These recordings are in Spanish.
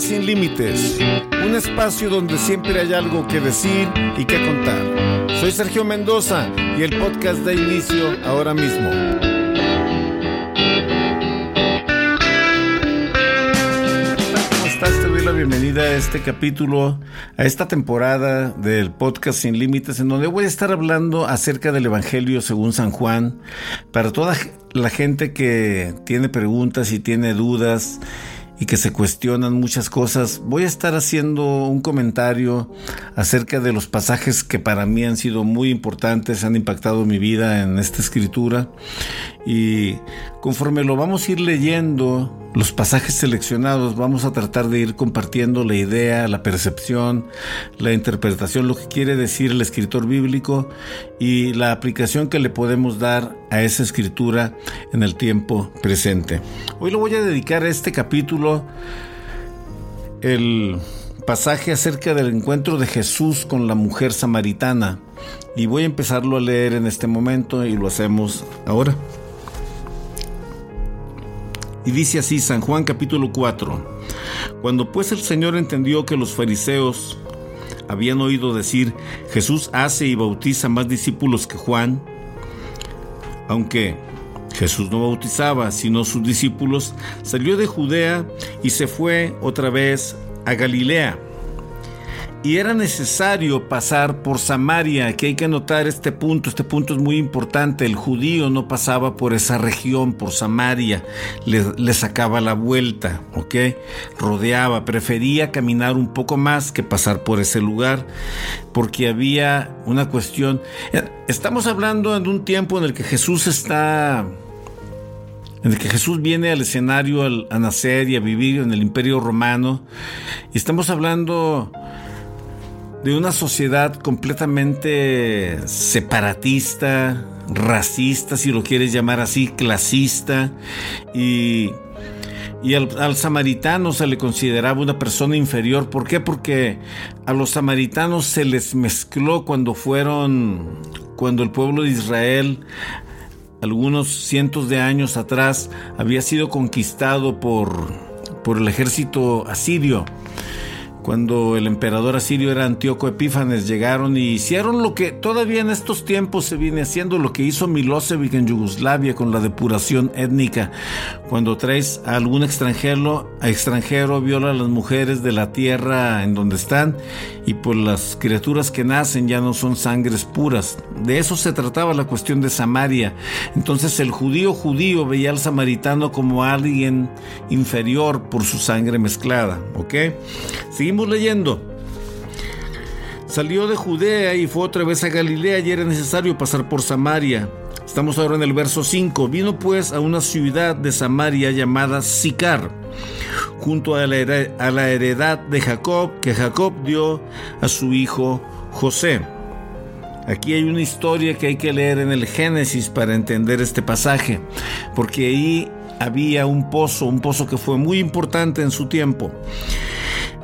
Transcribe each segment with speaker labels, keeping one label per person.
Speaker 1: Sin Límites, un espacio donde siempre hay algo que decir y que contar. Soy Sergio Mendoza y el podcast da inicio ahora mismo. ¿Cómo estás? Te doy la bienvenida a este capítulo, a esta temporada del podcast Sin Límites, en donde voy a estar hablando acerca del Evangelio según San Juan, para toda la gente que tiene preguntas y tiene dudas y que se cuestionan muchas cosas, voy a estar haciendo un comentario acerca de los pasajes que para mí han sido muy importantes, han impactado mi vida en esta escritura y conforme lo vamos a ir leyendo, los pasajes seleccionados, vamos a tratar de ir compartiendo la idea, la percepción, la interpretación, lo que quiere decir el escritor bíblico y la aplicación que le podemos dar a esa escritura en el tiempo presente. Hoy lo voy a dedicar a este capítulo, el pasaje acerca del encuentro de Jesús con la mujer samaritana y voy a empezarlo a leer en este momento y lo hacemos ahora. Dice así San Juan capítulo 4. Cuando pues el Señor entendió que los fariseos habían oído decir, Jesús hace y bautiza más discípulos que Juan, aunque Jesús no bautizaba sino sus discípulos, salió de Judea y se fue otra vez a Galilea y era necesario pasar por Samaria. Aquí hay que notar este punto, este punto es muy importante. El judío no pasaba por esa región, por Samaria, le, sacaba la vuelta, ¿ok? Rodeaba, prefería caminar un poco más que pasar por ese lugar, porque había una cuestión. Estamos hablando en un tiempo en el que Jesús está en el que Jesús viene al escenario al, a nacer y a vivir en el imperio romano. Y estamos hablando de una sociedad completamente separatista, racista, si lo quieres llamar así, clasista, y, y al, samaritano se le consideraba una persona inferior. ¿Por qué? Porque a los samaritanos se les mezcló cuando fueron, cuando el pueblo de Israel algunos cientos de años atrás había sido conquistado por, por el ejército asirio cuando el emperador asirio era Antíoco Epífanes, llegaron y hicieron lo que todavía en estos tiempos se viene haciendo, lo que hizo Milosevic en Yugoslavia con la depuración étnica. Cuando traes a algún extranjero, extranjero viola a las mujeres de la tierra en donde están y pues las criaturas que nacen ya no son sangres puras. De eso se trataba la cuestión de Samaria. Entonces el judío judío veía al samaritano como alguien inferior por su sangre mezclada, ¿ok? Seguimos leyendo. Salió de Judea y fue otra vez a Galilea y era necesario pasar por Samaria. Estamos ahora en el verso 5. Vino pues a una ciudad de Samaria llamada Sicar, junto a la, a la heredad de Jacob, que Jacob dio a su hijo José. Aquí hay una historia que hay que leer en el Génesis para entender este pasaje, porque ahí había un pozo, un pozo que fue muy importante en su tiempo.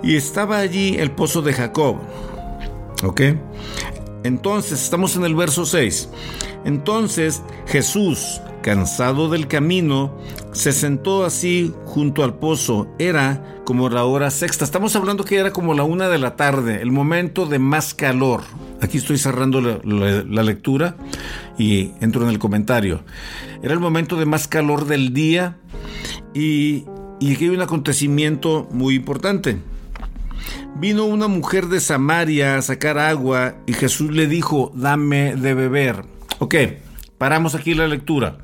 Speaker 1: Y estaba allí el pozo de Jacob. ¿Ok? Entonces, estamos en el verso 6. Entonces Jesús, cansado del camino, se sentó así junto al pozo. Era como la hora sexta. Estamos hablando que era como la una de la tarde, el momento de más calor. Aquí estoy cerrando la, lectura y entro en el comentario. Era el momento de más calor del día y, y aquí hay un acontecimiento muy importante. Vino una mujer de Samaria a sacar agua y Jesús le dijo, dame de beber. Ok, paramos aquí la lectura.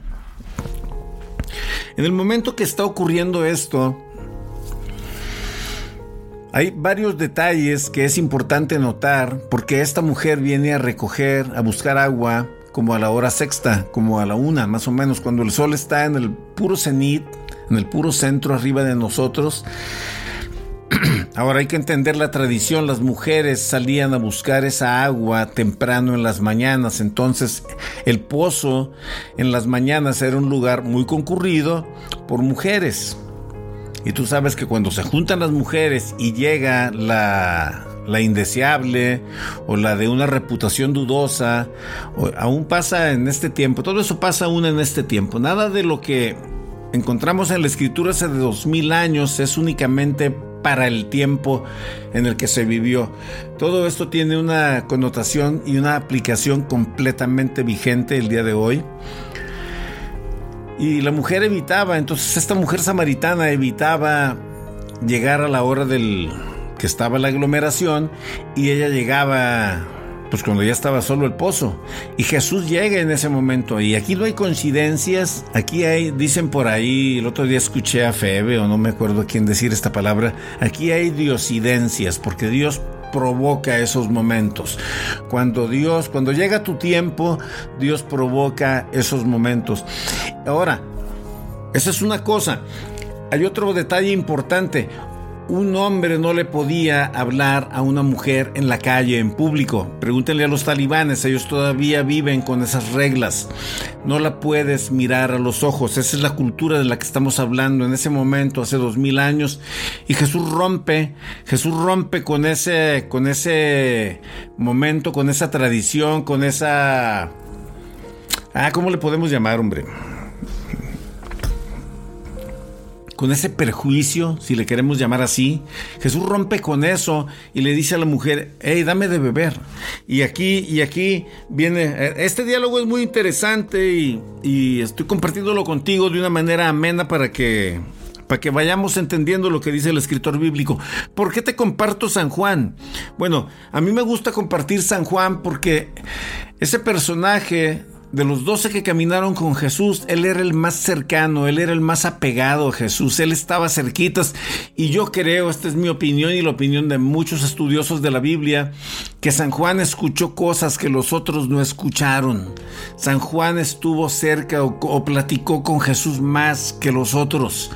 Speaker 1: En el momento que está ocurriendo esto, hay varios detalles que es importante notar porque esta mujer viene a recoger, a buscar agua como a la hora sexta, como a la una, más o menos, cuando el sol está en el puro cenit, en el puro centro arriba de nosotros. Ahora hay que entender la tradición, las mujeres salían a buscar esa agua temprano en las mañanas, entonces el pozo en las mañanas era un lugar muy concurrido por mujeres. Y tú sabes que cuando se juntan las mujeres y llega la, la indeseable o la de una reputación dudosa, aún pasa en este tiempo, todo eso pasa aún en este tiempo. Nada de lo que encontramos en la escritura hace dos mil años es únicamente para el tiempo en el que se vivió. Todo esto tiene una connotación y una aplicación completamente vigente el día de hoy. Y la mujer evitaba, entonces esta mujer samaritana evitaba llegar a la hora del que estaba la aglomeración y ella llegaba pues cuando ya estaba solo el pozo. Y Jesús llega en ese momento. Y aquí no hay coincidencias. Aquí hay, dicen por ahí, el otro día escuché a Febe, o no me acuerdo quién decir esta palabra. Aquí hay diosidencias, porque Dios provoca esos momentos. Cuando Dios, cuando llega tu tiempo, Dios provoca esos momentos. Ahora, esa es una cosa. Hay otro detalle importante un hombre no le podía hablar a una mujer en la calle, en público. Pregúntenle a los talibanes, ellos todavía viven con esas reglas. No la puedes mirar a los ojos. Esa es la cultura de la que estamos hablando en ese momento, hace dos mil años. Y Jesús rompe, Jesús rompe con ese, con ese momento, con esa tradición, con esa... Ah, ¿cómo le podemos llamar, hombre? Con ese perjuicio, si le queremos llamar así. Jesús rompe con eso y le dice a la mujer, hey, dame de beber. Y aquí, y aquí viene, eh, este diálogo es muy interesante y, estoy compartiéndolo contigo de una manera amena para que para que vayamos entendiendo lo que dice el escritor bíblico. ¿Por qué te comparto San Juan? Bueno, a mí me gusta compartir San Juan porque ese personaje de los doce que caminaron con Jesús, él era el más cercano, él era el más apegado a Jesús, él estaba cerquitas. Y yo creo, esta es mi opinión y la opinión de muchos estudiosos de la Biblia, que San Juan escuchó cosas que los otros no escucharon. San Juan estuvo cerca o, platicó con Jesús más que los otros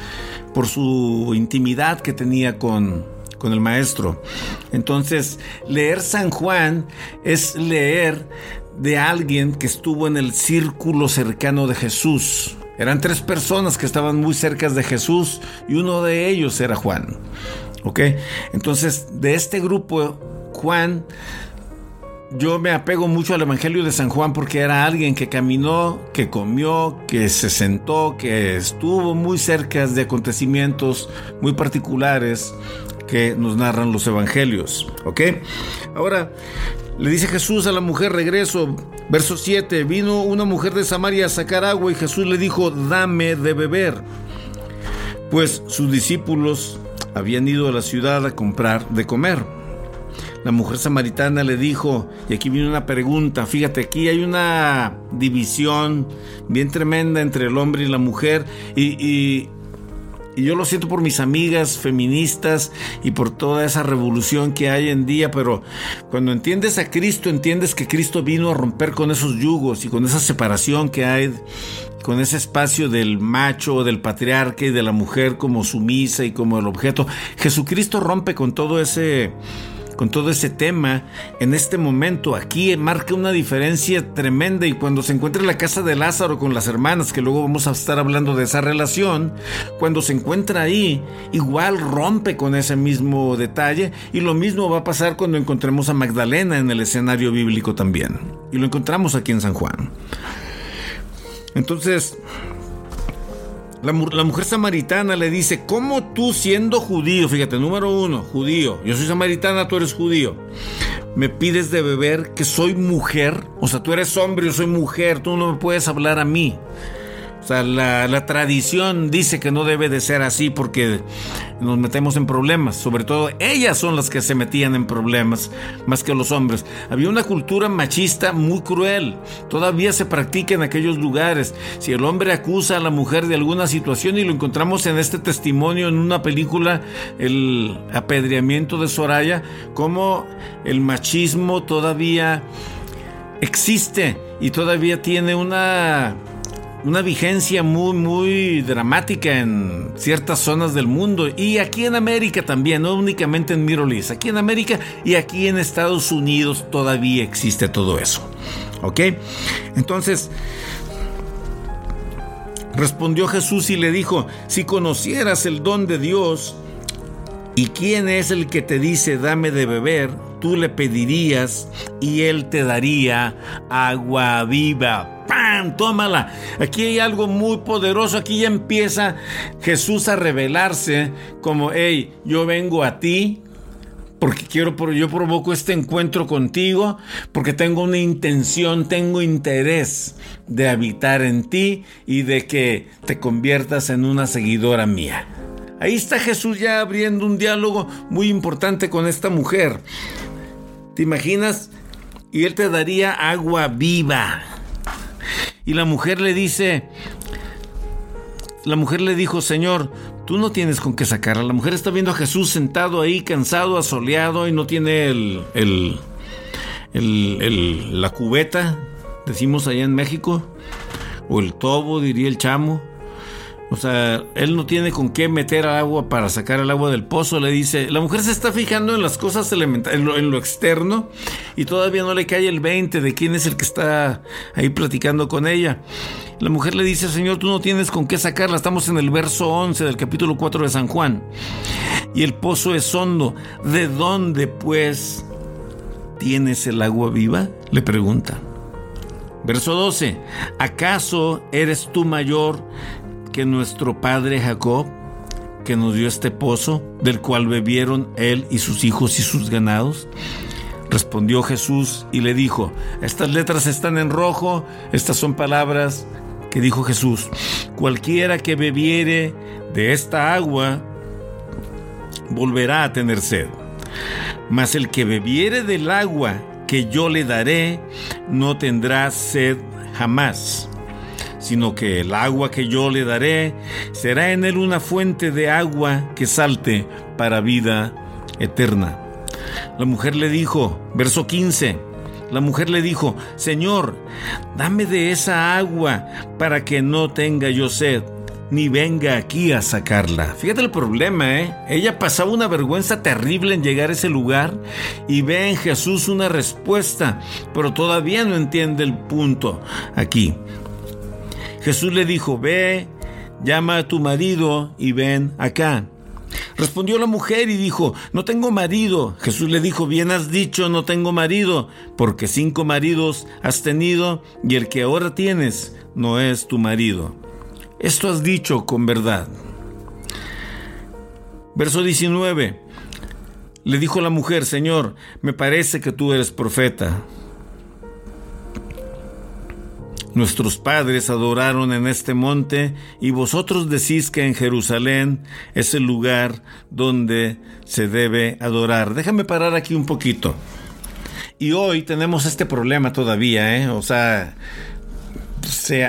Speaker 1: por su intimidad que tenía con, con el maestro. Entonces, leer San Juan es leer de alguien que estuvo en el círculo cercano de Jesús. Eran tres personas que estaban muy cerca de Jesús y uno de ellos era Juan. ¿Ok? Entonces, de este grupo, Juan, yo me apego mucho al Evangelio de San Juan porque era alguien que caminó, que comió, que se sentó, que estuvo muy cerca de acontecimientos muy particulares que nos narran los evangelios. ¿Ok? Ahora, le dice Jesús a la mujer, regreso, verso 7, vino una mujer de Samaria a sacar agua y Jesús le dijo, dame de beber. Pues sus discípulos habían ido a la ciudad a comprar de comer. La mujer samaritana le dijo, y aquí viene una pregunta, fíjate, aquí hay una división bien tremenda entre el hombre y la mujer, y, y yo lo siento por mis amigas feministas y por toda esa revolución que hay en día, pero cuando entiendes a Cristo, entiendes que Cristo vino a romper con esos yugos y con esa separación que hay, con ese espacio del macho, del patriarca y de la mujer como sumisa y como el objeto. Jesucristo rompe con todo ese con todo ese tema en este momento. Aquí marca una diferencia tremenda y cuando se encuentra en la casa de Lázaro con las hermanas, que luego vamos a estar hablando de esa relación, cuando se encuentra ahí, igual rompe con ese mismo detalle y lo mismo va a pasar cuando encontremos a Magdalena en el escenario bíblico también. Y lo encontramos aquí en San Juan. Entonces, la, mujer samaritana le dice, ¿cómo tú siendo judío, fíjate, número uno, judío, yo soy samaritana, tú eres judío, me pides de beber que soy mujer? O sea, tú eres hombre, yo soy mujer, tú no me puedes hablar a mí. O sea, la, tradición dice que no debe de ser así porque nos metemos en problemas. Sobre todo ellas son las que se metían en problemas más que los hombres. Había una cultura machista muy cruel. Todavía se practica en aquellos lugares. Si el hombre acusa a la mujer de alguna situación y lo encontramos en este testimonio en una película, el apedreamiento de Soraya, como el machismo todavía existe y todavía tiene una una vigencia muy, muy dramática en ciertas zonas del mundo y aquí en América también, no únicamente en Middle aquí en América y aquí en Estados Unidos todavía existe todo eso. ¿Ok? Entonces, respondió Jesús y le dijo, si conocieras el don de Dios y quién es el que te dice dame de beber, tú le pedirías y él te daría agua viva ¡Pam! Tómala. Aquí hay algo muy poderoso. Aquí ya empieza Jesús a revelarse como, hey, yo vengo a ti porque quiero, yo provoco este encuentro contigo, porque tengo una intención, tengo interés de habitar en ti y de que te conviertas en una seguidora mía. Ahí está Jesús ya abriendo un diálogo muy importante con esta mujer. ¿Te imaginas? Y él te daría agua viva. Y la mujer le dice, la mujer le dijo, Señor, tú no tienes con qué sacarla. La mujer está viendo a Jesús sentado ahí, cansado, asoleado, y no tiene el, el, el, la cubeta, decimos allá en México, o el tobo, diría el chamo. O sea, él no tiene con qué meter agua para sacar el agua del pozo. Le dice, la mujer se está fijando en las cosas elementales, en lo, externo, y todavía no le cae el 20 de quién es el que está ahí platicando con ella. La mujer le dice, Señor, tú no tienes con qué sacarla. Estamos en el verso 11 del capítulo 4 de San Juan. Y el pozo es hondo. ¿De dónde, pues, tienes el agua viva? Le pregunta. Verso 12. ¿Acaso eres tú mayor que nuestro padre Jacob, que nos dio este pozo, del cual bebieron él y sus hijos y sus ganados? Respondió Jesús y le dijo, estas letras están en rojo, estas son palabras que dijo Jesús, cualquiera que bebiere de esta agua, volverá a tener sed. Mas el que bebiere del agua que yo le daré, no tendrá sed jamás sino que el agua que yo le daré será en él una fuente de agua que salte para vida eterna. La mujer le dijo, verso 15, la mujer le dijo, Señor, dame de esa agua para que no tenga yo sed, ni venga aquí a sacarla. Fíjate el problema, ¿eh? Ella pasaba una vergüenza terrible en llegar a ese lugar y ve en Jesús una respuesta, pero todavía no entiende el punto aquí. Jesús le dijo, ve, llama a tu marido y ven acá. Respondió la mujer y dijo, no tengo marido. Jesús le dijo, bien has dicho, no tengo marido, porque cinco maridos has tenido y el que ahora tienes no es tu marido. Esto has dicho con verdad. Verso 19. Le dijo la mujer, Señor, me parece que tú eres profeta. Nuestros padres adoraron en este monte y vosotros decís que en Jerusalén es el lugar donde se debe adorar. Déjame parar aquí un poquito. Y hoy tenemos este problema todavía, ¿eh? O sea,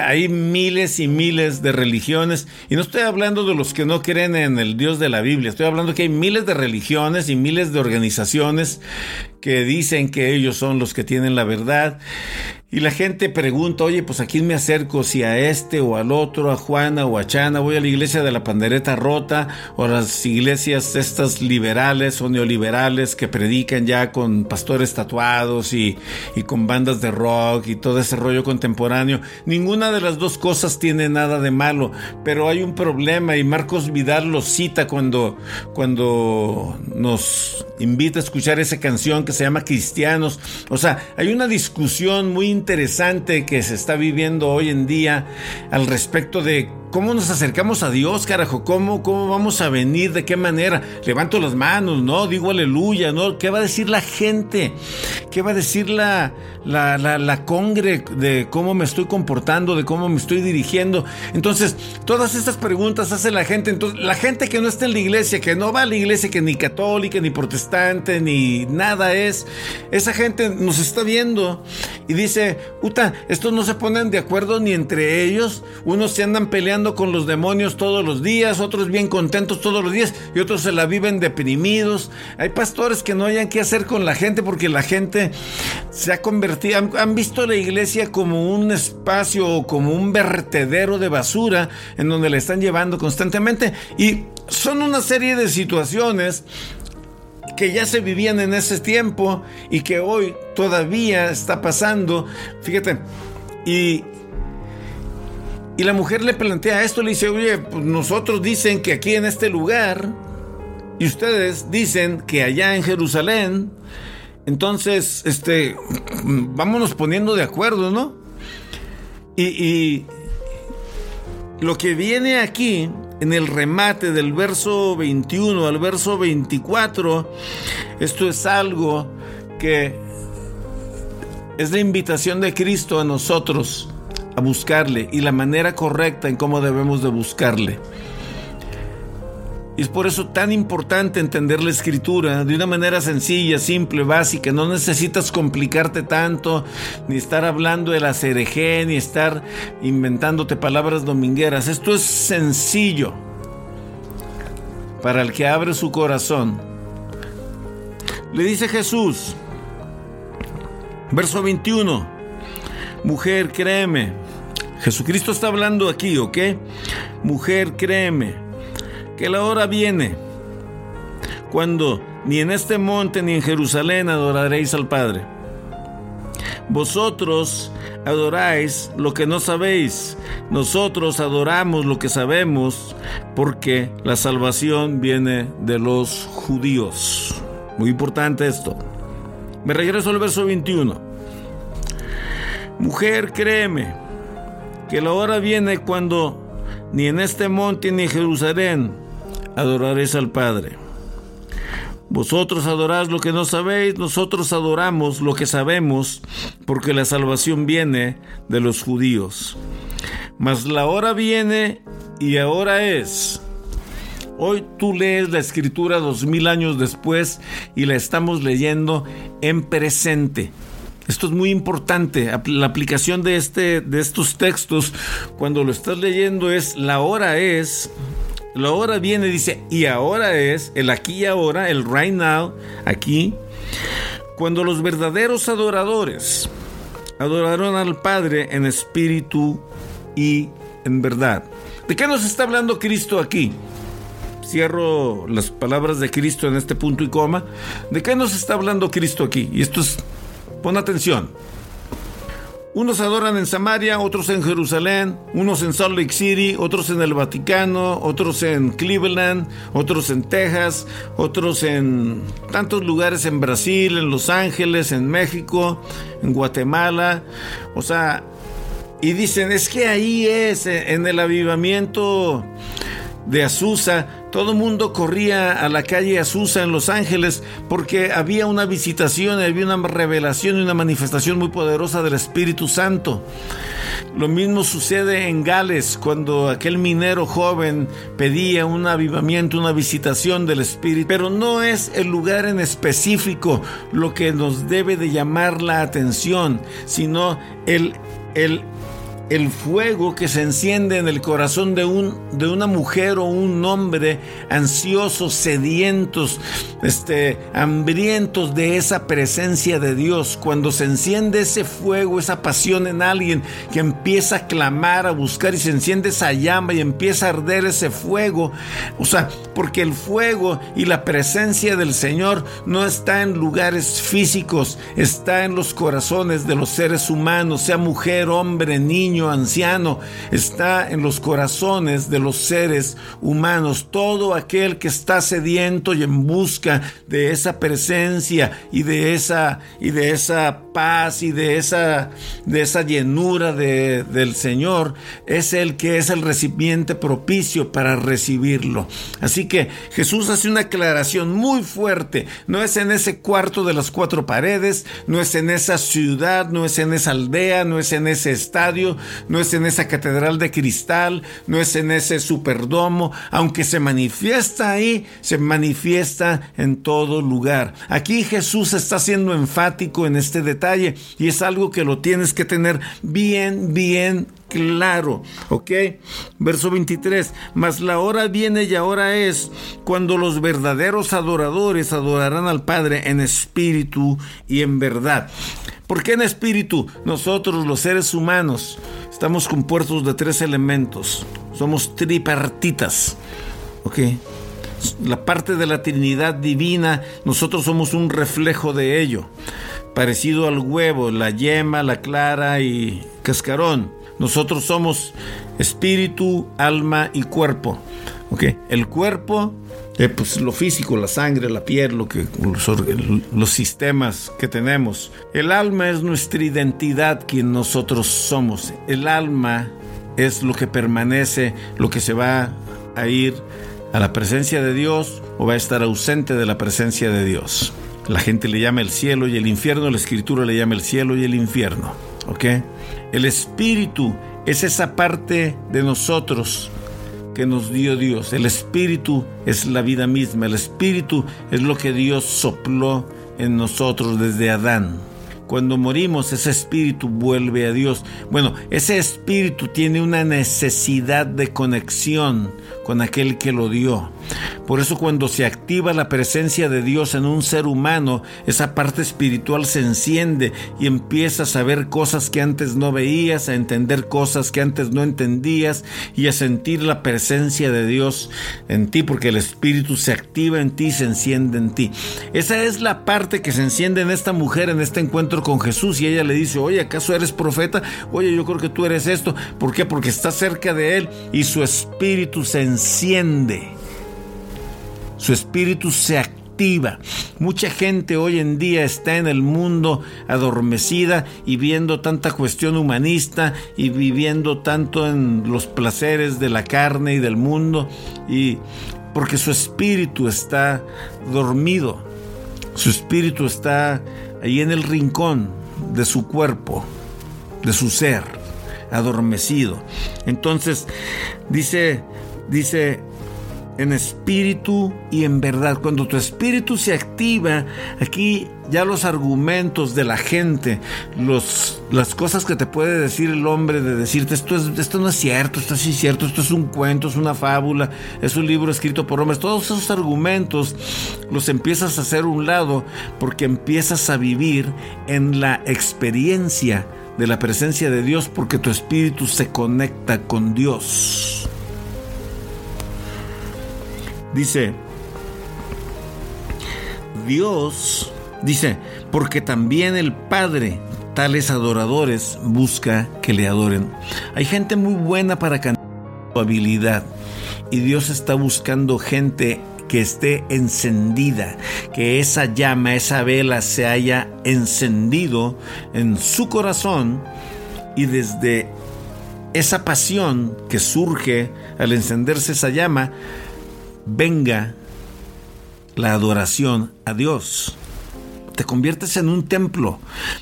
Speaker 1: hay miles y miles de religiones, y no estoy hablando de los que no creen en el Dios de la Biblia, estoy hablando que hay miles de religiones y miles de organizaciones que dicen que ellos son los que tienen la verdad. Y la gente pregunta, oye, pues a quién me acerco, si a este o al otro, a Juana o a Chana, voy a la iglesia de la pandereta rota o a las iglesias estas liberales o neoliberales que predican ya con pastores tatuados y, y con bandas de rock y todo ese rollo contemporáneo. Ninguna de las dos cosas tiene nada de malo, pero hay un problema y Marcos Vidal lo cita cuando, cuando nos invita a escuchar esa canción que se llama Cristianos. O sea, hay una discusión muy interesante que se está viviendo hoy en día al respecto de ¿Cómo nos acercamos a Dios, carajo? ¿Cómo, ¿Cómo vamos a venir? ¿De qué manera? Levanto las manos, ¿no? Digo aleluya, ¿no? ¿Qué va a decir la gente? ¿Qué va a decir la, la, la, congre de cómo me estoy comportando, de cómo me estoy dirigiendo? Entonces, todas estas preguntas hace la gente. Entonces, la gente que no está en la iglesia, que no va a la iglesia, que ni católica, ni protestante, ni nada es, esa gente nos está viendo y dice, puta, estos no se ponen de acuerdo ni entre ellos, unos se andan peleando con los demonios todos los días, otros bien contentos todos los días y otros se la viven deprimidos. Hay pastores que no hayan qué hacer con la gente porque la gente se ha convertido, han, visto la iglesia como un espacio o como un vertedero de basura en donde le están llevando constantemente y son una serie de situaciones que ya se vivían en ese tiempo y que hoy todavía está pasando. Fíjate, y, y la mujer le plantea esto, le dice, oye, pues nosotros dicen que aquí en este lugar, y ustedes dicen que allá en Jerusalén, entonces, este, vámonos poniendo de acuerdo, ¿no? Y, y lo que viene aquí en el remate del verso 21 al verso 24, esto es algo que es la invitación de Cristo a nosotros a buscarle y la manera correcta en cómo debemos de buscarle. Y es por eso tan importante entender la escritura de una manera sencilla, simple, básica. No necesitas complicarte tanto, ni estar hablando de la cereje, ni estar inventándote palabras domingueras. Esto es sencillo para el que abre su corazón. Le dice Jesús, verso 21, mujer, créeme. Jesucristo está hablando aquí, ¿ok? Mujer, créeme que la hora viene cuando ni en este monte ni en Jerusalén adoraréis al Padre. Vosotros adoráis lo que no sabéis, nosotros adoramos lo que sabemos, porque la salvación viene de los judíos. Muy importante esto. Me regreso al verso 21. Mujer, créeme, que la hora viene cuando ni en este monte ni en Jerusalén adoraréis al Padre. Vosotros adoráis lo que no sabéis, nosotros adoramos lo que sabemos, porque la salvación viene de los judíos. Mas la hora viene y ahora es. Hoy tú lees la escritura dos mil años después y la estamos leyendo en presente. Esto es muy importante. La aplicación de, este, de estos textos, cuando lo estás leyendo, es la hora es la hora viene, dice, y ahora es, el aquí y ahora, el right now, aquí, cuando los verdaderos adoradores adoraron al Padre en espíritu y en verdad. ¿De qué nos está hablando Cristo aquí? Cierro las palabras de Cristo en este punto y coma. ¿De qué nos está hablando Cristo aquí? Y esto es, pon atención. Unos adoran en Samaria, otros en Jerusalén, unos en Salt Lake City, otros en el Vaticano, otros en Cleveland, otros en Texas, otros en tantos lugares en Brasil, en Los Ángeles, en México, en Guatemala. O sea, y dicen, es que ahí es, en el avivamiento de Azusa, todo mundo corría a la calle Azusa en Los Ángeles porque había una visitación, había una revelación y una manifestación muy poderosa del Espíritu Santo. Lo mismo sucede en Gales cuando aquel minero joven pedía un avivamiento, una visitación del Espíritu. Pero no es el lugar en específico lo que nos debe de llamar la atención, sino el, el el fuego que se enciende en el corazón de, un, de una mujer o un hombre ansiosos, sedientos, este, hambrientos de esa presencia de Dios. Cuando se enciende ese fuego, esa pasión en alguien que empieza a clamar, a buscar y se enciende esa llama y empieza a arder ese fuego. O sea, porque el fuego y la presencia del Señor no está en lugares físicos, está en los corazones de los seres humanos, sea mujer, hombre, niño anciano, está en los corazones de los seres humanos. Todo aquel que está sediento y en busca de esa presencia y de esa, y de esa paz y de esa, de esa llenura de, del Señor, es el que es el recipiente propicio para recibirlo. Así que Jesús hace una aclaración muy fuerte. No es en ese cuarto de las cuatro paredes, no es en esa ciudad, no es en esa aldea, no es en ese estadio, no es en esa catedral de cristal, no es en ese superdomo, aunque se manifiesta ahí, se manifiesta en todo lugar. Aquí Jesús está siendo enfático en este detalle y es algo que lo tienes que tener bien, bien claro, ¿ok? Verso 23, mas la hora viene y ahora es cuando los verdaderos adoradores adorarán al Padre en espíritu y en verdad. ¿Por qué en espíritu? Nosotros los seres humanos estamos compuestos de tres elementos, somos tripartitas, ¿ok? La parte de la Trinidad divina, nosotros somos un reflejo de ello parecido al huevo, la yema, la clara y cascarón. Nosotros somos espíritu, alma y cuerpo. ¿Okay? El cuerpo, eh, pues lo físico, la sangre, la piel, lo que, los, sistemas que tenemos. El alma es nuestra identidad, quien nosotros somos. El alma es lo que permanece, lo que se va a ir a la presencia de Dios o va a estar ausente de la presencia de Dios. La gente le llama el cielo y el infierno, la escritura le llama el cielo y el infierno. ¿Ok? El espíritu es esa parte de nosotros que nos dio Dios. El espíritu es la vida misma. El espíritu es lo que Dios sopló en nosotros desde Adán. Cuando morimos, ese espíritu vuelve a Dios. Bueno, ese espíritu tiene una necesidad de conexión con aquel que lo dio. Por eso cuando se activa la presencia de Dios en un ser humano, esa parte espiritual se enciende y empiezas a ver cosas que antes no veías, a entender cosas que antes no entendías y a sentir la presencia de Dios en ti, porque el espíritu se activa en ti, se enciende en ti. Esa es la parte que se enciende en esta mujer en este encuentro con Jesús y ella le dice, oye, ¿acaso eres profeta? Oye, yo creo que tú eres esto. ¿Por qué? Porque está cerca de él y su espíritu se enciende. Su espíritu se activa. Mucha gente hoy en día está en el mundo adormecida y viendo tanta cuestión humanista y viviendo tanto en los placeres de la carne y del mundo y porque su espíritu está dormido. Su espíritu está ahí en el rincón de su cuerpo, de su ser, adormecido. Entonces, dice, dice en espíritu y en verdad. Cuando tu espíritu se activa, aquí ya los argumentos de la gente, los, las cosas que te puede decir el hombre de decirte esto, es, esto no es cierto, esto es cierto, esto es un cuento, es una fábula, es un libro escrito por hombres, todos esos argumentos los empiezas a hacer un lado porque empiezas a vivir en la experiencia de la presencia de Dios porque tu espíritu se conecta con Dios. Dice, Dios, dice, porque también el Padre, tales adoradores, busca que le adoren. Hay gente muy buena para cantar su habilidad y Dios está buscando gente que esté encendida, que esa llama, esa vela se haya encendido en su corazón y desde esa pasión que surge al encenderse esa llama, venga la adoración a Dios. Te conviertes en un templo.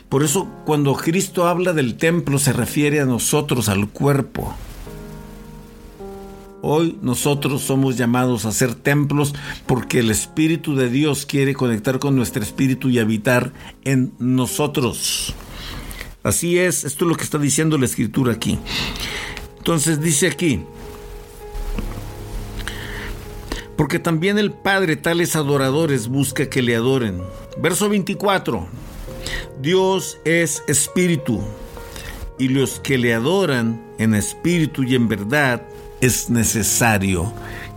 Speaker 1: Por eso cuando Cristo habla del templo se refiere a nosotros, al cuerpo. Hoy nosotros somos llamados a ser templos porque el Espíritu de Dios quiere conectar con nuestro espíritu y habitar en nosotros. Así es, esto es lo que está diciendo la escritura aquí. Entonces dice aquí, porque también el Padre tales adoradores busca que le adoren. Verso 24. Dios es espíritu, y los que le adoran en espíritu y en verdad es necesario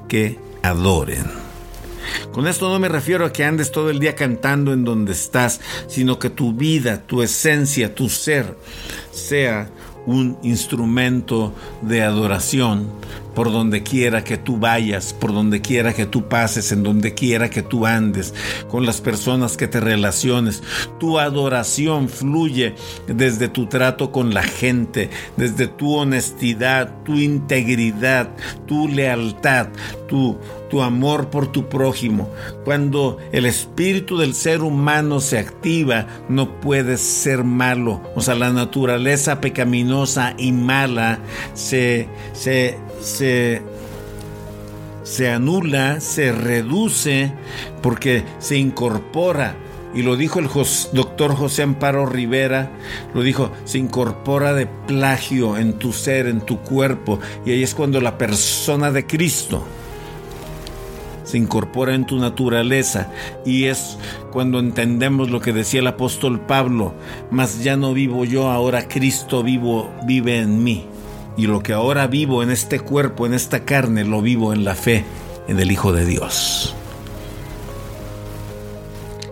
Speaker 1: que adoren. Con esto no me refiero a que andes todo el día cantando en donde estás, sino que tu vida, tu esencia, tu ser sea un instrumento de adoración por donde quiera que tú vayas, por donde quiera que tú pases, en donde quiera que tú andes, con las personas que te relaciones. Tu adoración fluye desde tu trato con la gente, desde tu honestidad, tu integridad, tu lealtad, tu, tu amor por tu prójimo. Cuando el espíritu del ser humano se activa, no puedes ser malo. O sea, la naturaleza pecaminosa y mala se, se se, se anula, se reduce, porque se incorpora y lo dijo el doctor José Amparo Rivera, lo dijo, se incorpora de plagio en tu ser, en tu cuerpo, y ahí es cuando la persona de Cristo se incorpora en tu naturaleza y es cuando entendemos lo que decía el apóstol Pablo, mas ya no vivo yo, ahora Cristo vivo vive en mí. Y lo que ahora vivo en este cuerpo, en esta carne, lo vivo en la fe en el Hijo de Dios.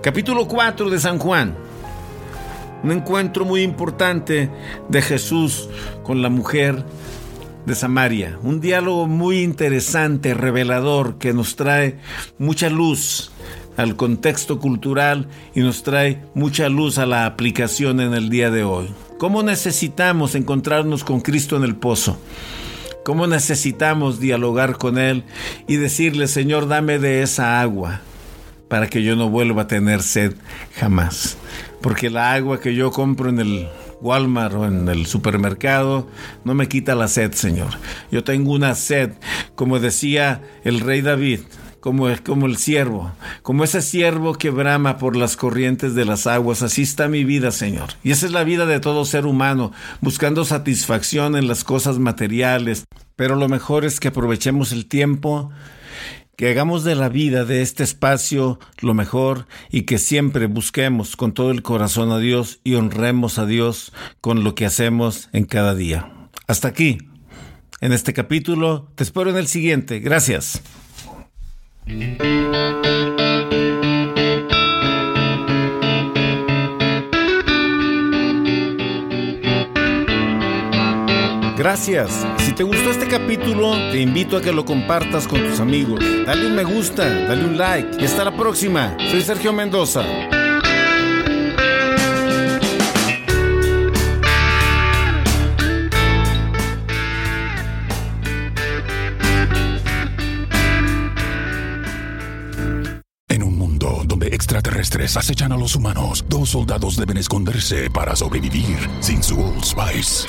Speaker 1: Capítulo 4 de San Juan. Un encuentro muy importante de Jesús con la mujer de Samaria. Un diálogo muy interesante, revelador, que nos trae mucha luz al contexto cultural y nos trae mucha luz a la aplicación en el día de hoy. ¿Cómo necesitamos encontrarnos con Cristo en el pozo? ¿Cómo necesitamos dialogar con Él y decirle, Señor, dame de esa agua? Para que yo no vuelva a tener sed jamás. Porque la agua que yo compro en el Walmart o en el supermercado no me quita la sed, Señor. Yo tengo una sed, como decía el rey David, como, como el siervo, como ese siervo que brama por las corrientes de las aguas. Así está mi vida, Señor. Y esa es la vida de todo ser humano, buscando satisfacción en las cosas materiales. Pero lo mejor es que aprovechemos el tiempo que hagamos de la vida de este espacio lo mejor y que siempre busquemos con todo el corazón a Dios y honremos a Dios con lo que hacemos en cada día. Hasta aquí, en este capítulo, te espero en el siguiente. Gracias. Gracias. Si te gustó este capítulo, te invito a que lo compartas con tus amigos. Dale un me gusta, dale un like y hasta la próxima. Soy Sergio Mendoza.
Speaker 2: En un mundo donde extraterrestres acechan a los humanos, dos soldados deben esconderse para sobrevivir sin su Old Spice.